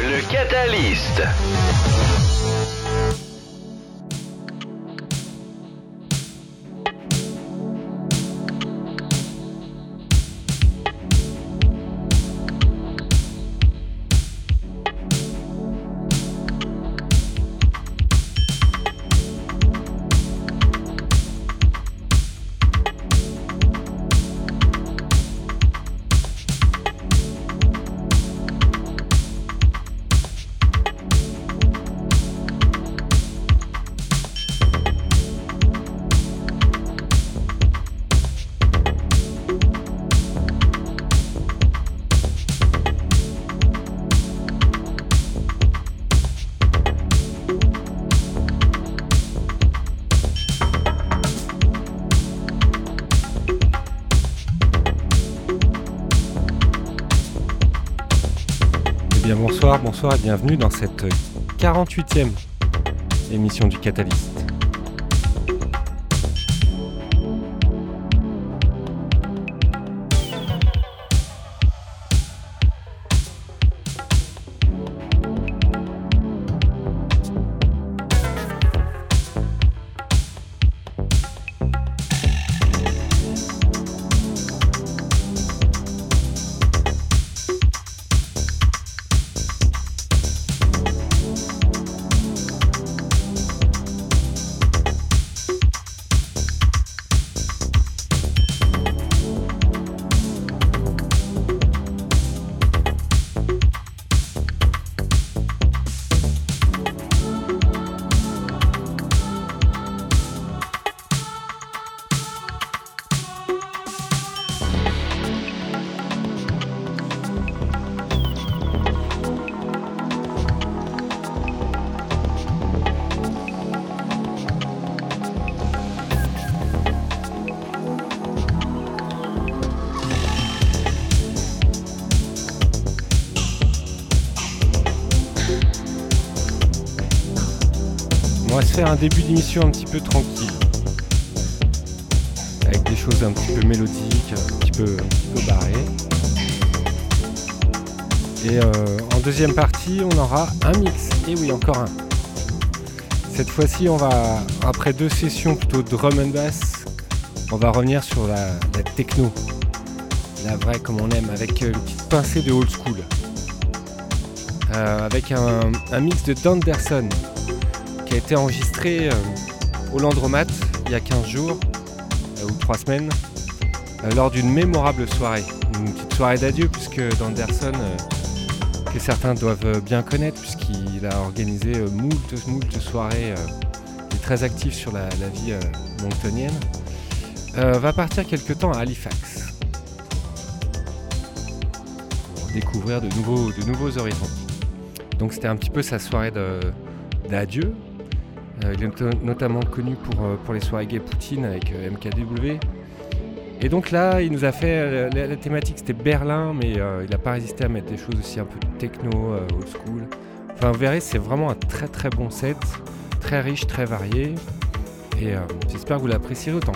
Le Catalyst. Bonsoir, et bienvenue dans cette 48e émission du Catalyst. Un début d'émission un petit peu tranquille. Avec des choses un petit peu mélodiques, un petit peu, barrées. Et euh, en deuxième partie, on aura un mix. Et oui, encore un. Cette fois-ci, on va, après deux sessions plutôt drum and bass, on va revenir sur la, techno. La vraie comme on aime, avec une petite pincée de old school. Euh, avec un, un, mix de Danderson enregistré euh, au Landromat il y a 15 jours euh, ou 3 semaines euh, lors d'une mémorable soirée. Une petite soirée d'adieu puisque d'Anderson, que certains doivent bien connaître puisqu'il a organisé moult, moult soirées, très actif sur la, vie montonienne, va partir quelque temps à Halifax pour découvrir de nouveaux, de nouveaux horizons. Donc c'était un petit peu sa soirée d'adieu il est notamment connu pour, euh, pour les soirées gay Poutine avec euh, MKW. Et donc là, il nous a fait. La, thématique c'était Berlin, mais il n'a pas résisté à mettre des choses aussi un peu techno, old school. Enfin, vous verrez, c'est vraiment un très très bon set, très riche, très varié. Et j'espère que vous l'apprécierez autant.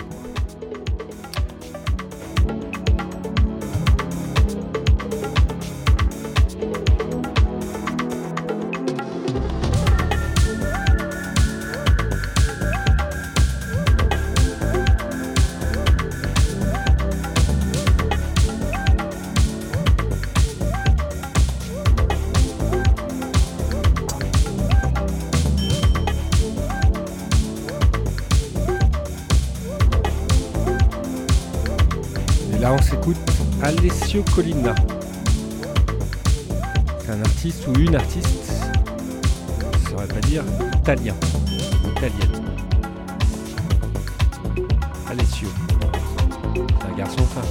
Colina. Un artiste ou une artiste, je ne pas dire, italien, italienne. Alessio. Un garçon femme.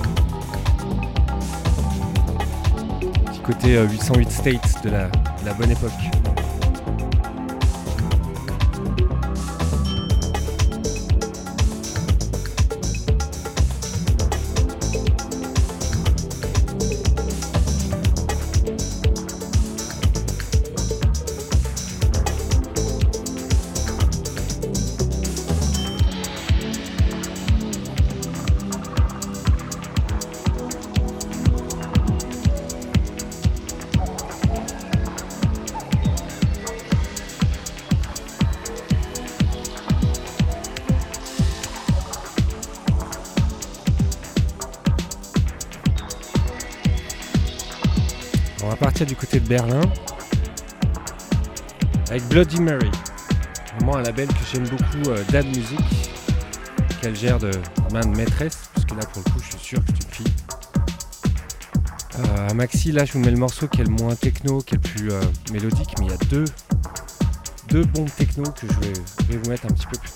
Petit côté 808 euh, States de la bonne époque. Avec Bloody Mary. Vraiment un label que j'aime beaucoup, euh, Dad Music, qu'elle gère de main de maîtresse, parce que là pour le coup je suis sûr que c'est une fille. Euh, Maxi, là je vous mets le morceau qui est le moins techno, qui est le plus euh, mélodique, mais il y a deux, deux bons techno que je vais, je vais vous mettre un petit peu plus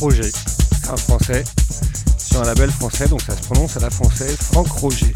Roger, un français, sur un label français, donc ça se prononce à la française Franck Roger.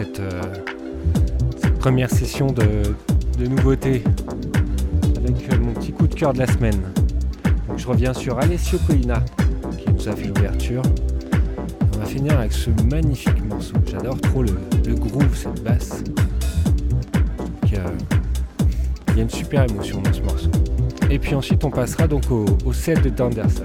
Euh, cette, première session de, nouveautés avec euh, mon petit coup de cœur de la semaine. Donc, je reviens sur Alessio Colina qui nous a fait l'ouverture. On va finir avec ce magnifique morceau. J'adore trop le, groove, cette basse. Euh, il y a une super émotion dans ce morceau. Et puis ensuite on passera donc au, au set de Danderson.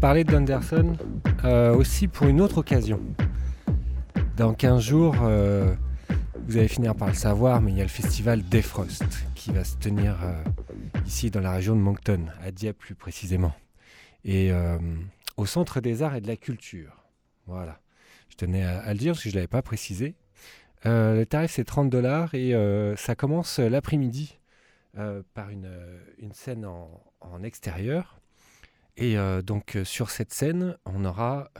Parler d'Anderson euh, aussi pour une autre occasion. Dans 15 jours, euh, vous allez finir par le savoir, mais il y a le festival Defrost qui va se tenir euh, ici dans la région de Moncton, à Dieppe plus précisément. Et au Centre des Arts et de la Culture. Voilà. Je tenais à, le dire parce que je ne l'avais pas précisé. le tarif c'est 30 dollars et ça commence l'après-midi par une, scène en extérieur. Et donc sur cette scène, on aura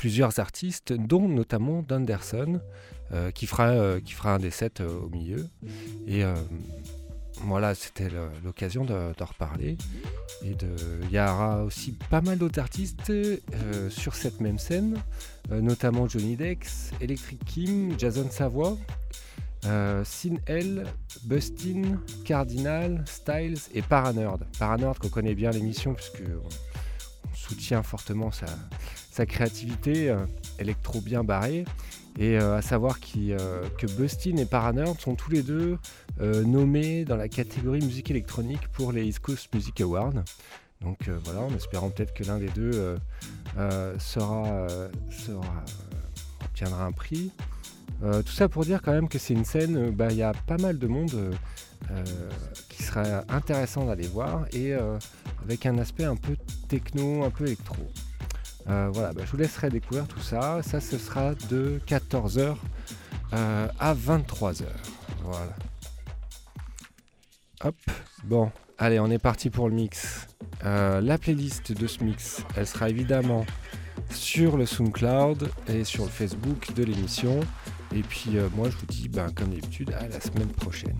plusieurs artistes, dont notamment Dunderson, euh, qui, fera, euh, qui fera un des sets euh, au milieu. Et voilà, c'était l'occasion d'en reparler. Et il y aura aussi pas mal d'autres artistes sur cette même scène, notamment Johnny Dex, Electric Kim, Jason Savoy, Sin L, Bustin, Cardinal, Styles et Paranerd. Paranerd qu'on connaît bien l'émission puisque on, soutient fortement sa, créativité électro bien barrée. Et euh, à savoir euh, que Bustin et Paranerd sont tous les deux euh, nommés dans la catégorie musique électronique pour les East Coast Music Awards. Donc voilà, en espérant peut-être que l'un des deux obtiendra un prix. Tout ça pour dire quand même que c'est une scène, bah, il y a pas mal de monde qui serait intéressant d'aller voir et avec un aspect un peu techno, un peu électro. Euh, voilà, bah, je vous laisserai découvrir tout ça. Ça, ce sera de 14h euh, à 23h. Voilà. Hop, bon, allez, on est parti pour le mix. Euh, la playlist de ce mix, elle sera évidemment sur le SoundCloud et sur le Facebook de l'émission. Et puis moi, je vous dis, ben, comme d'habitude, à la semaine prochaine.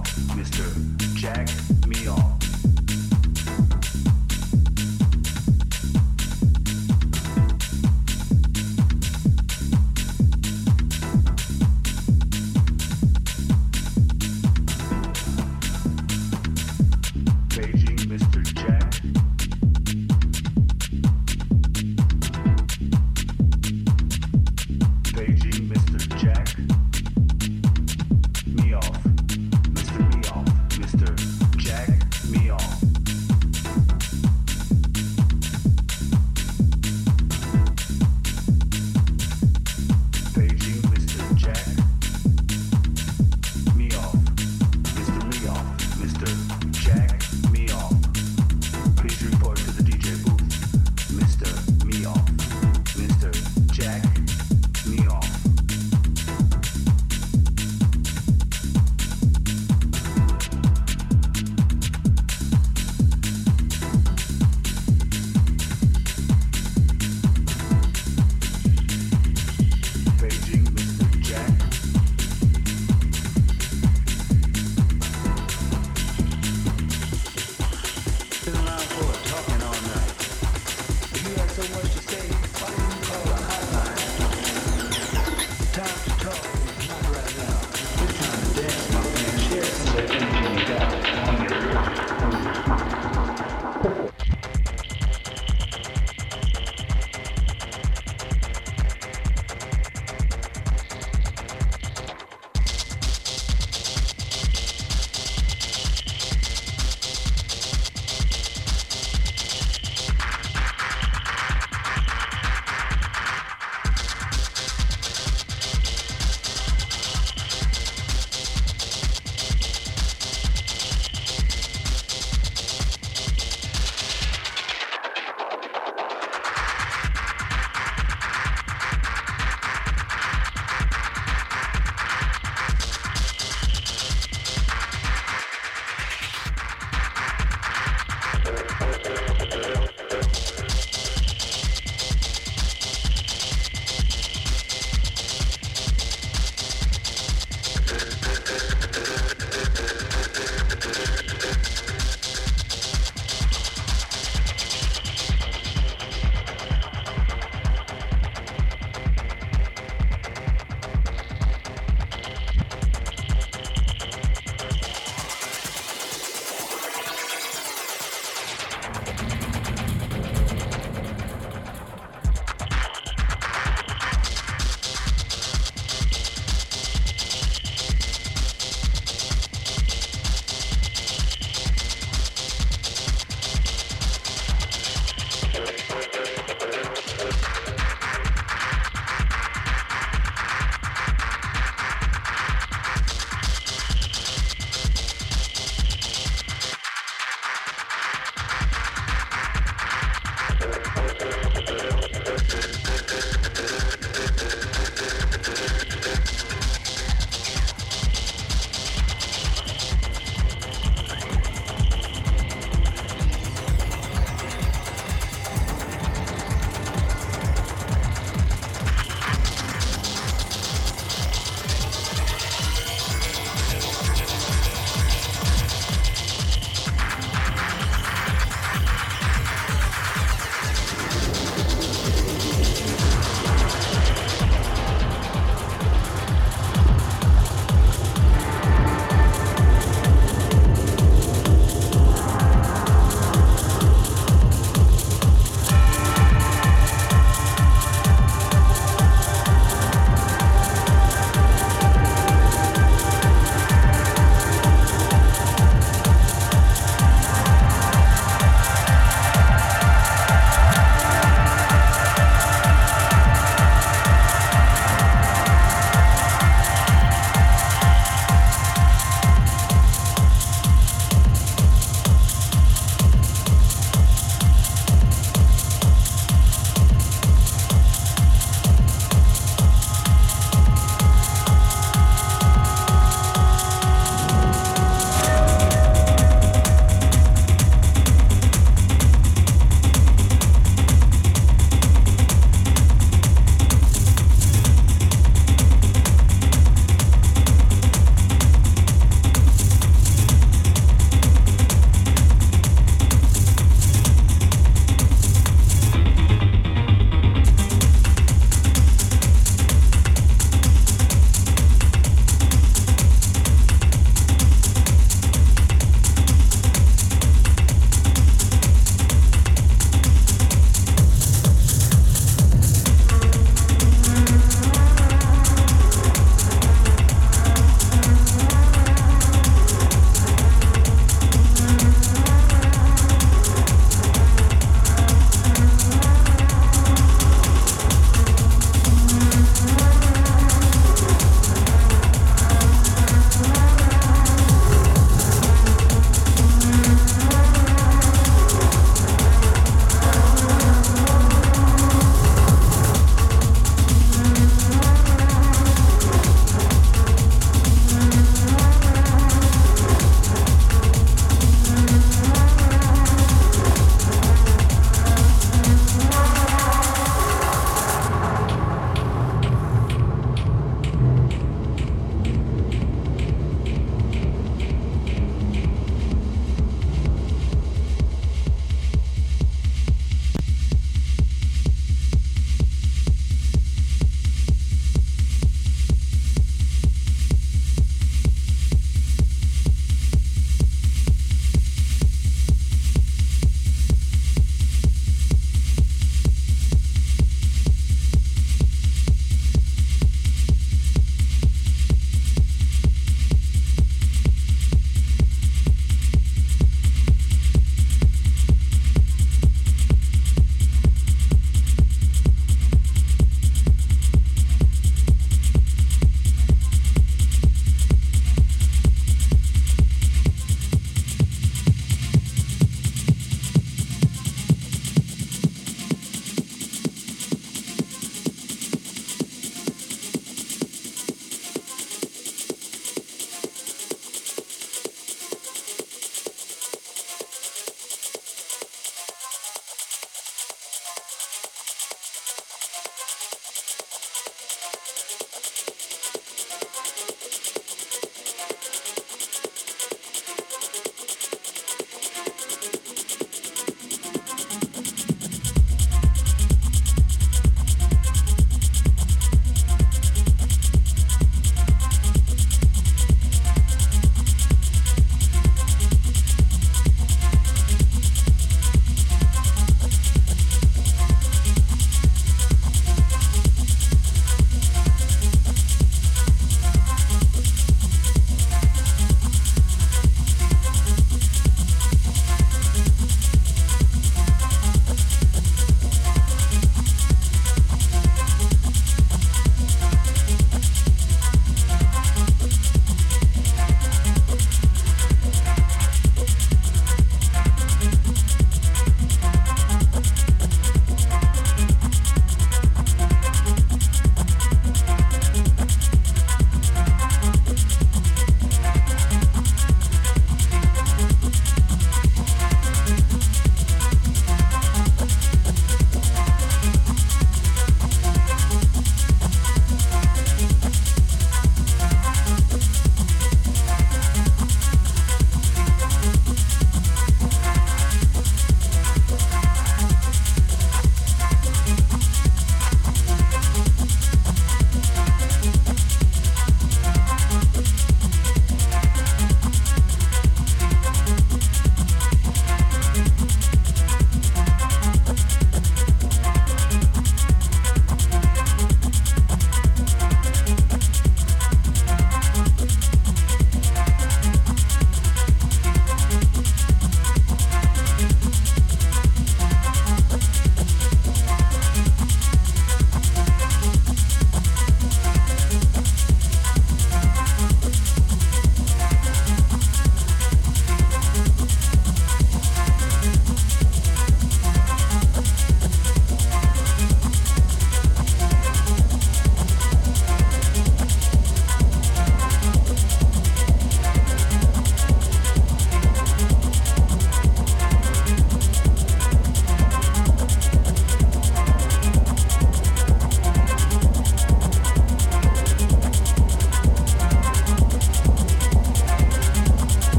Mr. Jack Meal.